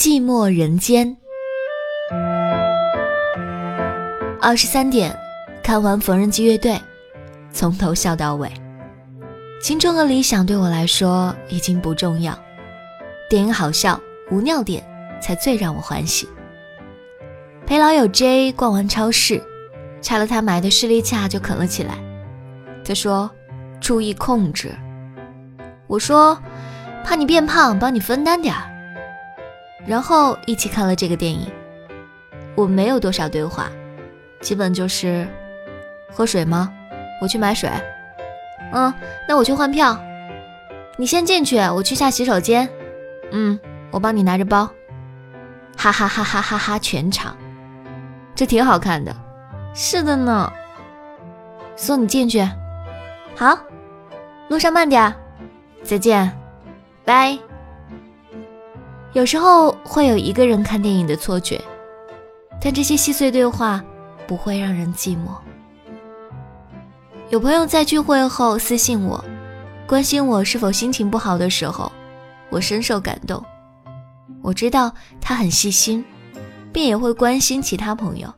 寂寞人间。二十三点，看完缝纫机乐队，从头笑到尾。青春和理想对我来说已经不重要，电影好笑无尿点才最让我欢喜。陪老友 J 逛完超市，拆了他买的士力架就啃了起来。他说：“注意控制。”我说：“怕你变胖，帮你分担点儿。”然后一起看了这个电影。我没有多少对话，基本就是：“喝水吗？我去买水。”“嗯，那我去换票。”“你先进去，我去下洗手间。”“嗯，我帮你拿着包。”哈哈哈哈哈哈！全场。这挺好看的，是的呢。送你进去，好，路上慢点，再见，拜。有时候会有一个人看电影的错觉，但这些细碎对话不会让人寂寞。有朋友在聚会后私信我，关心我是否心情不好的时候，我深受感动。我知道他很细心。便也会关心其他朋友。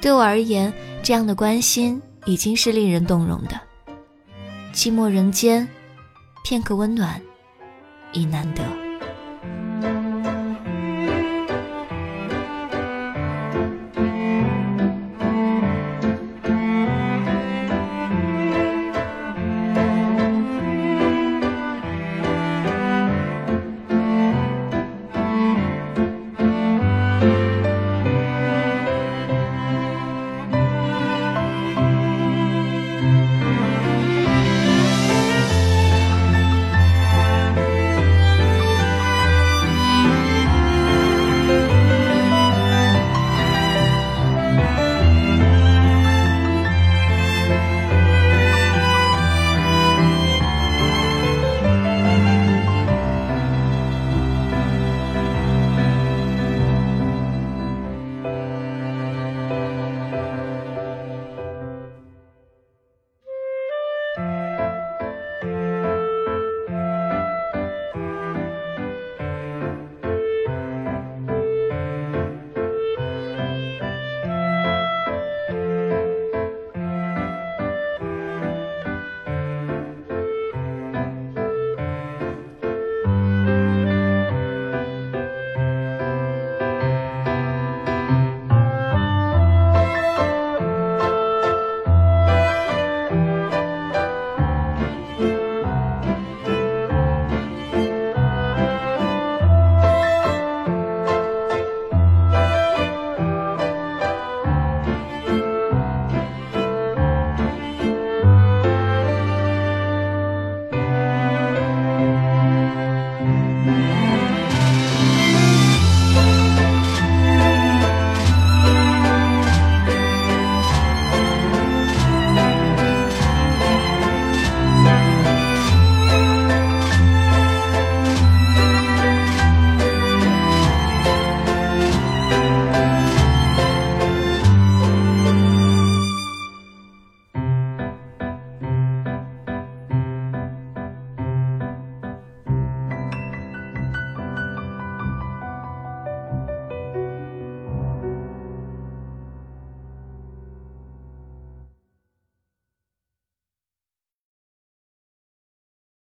对我而言，这样的关心已经是令人动容的。寂寞人间，片刻温暖已难得。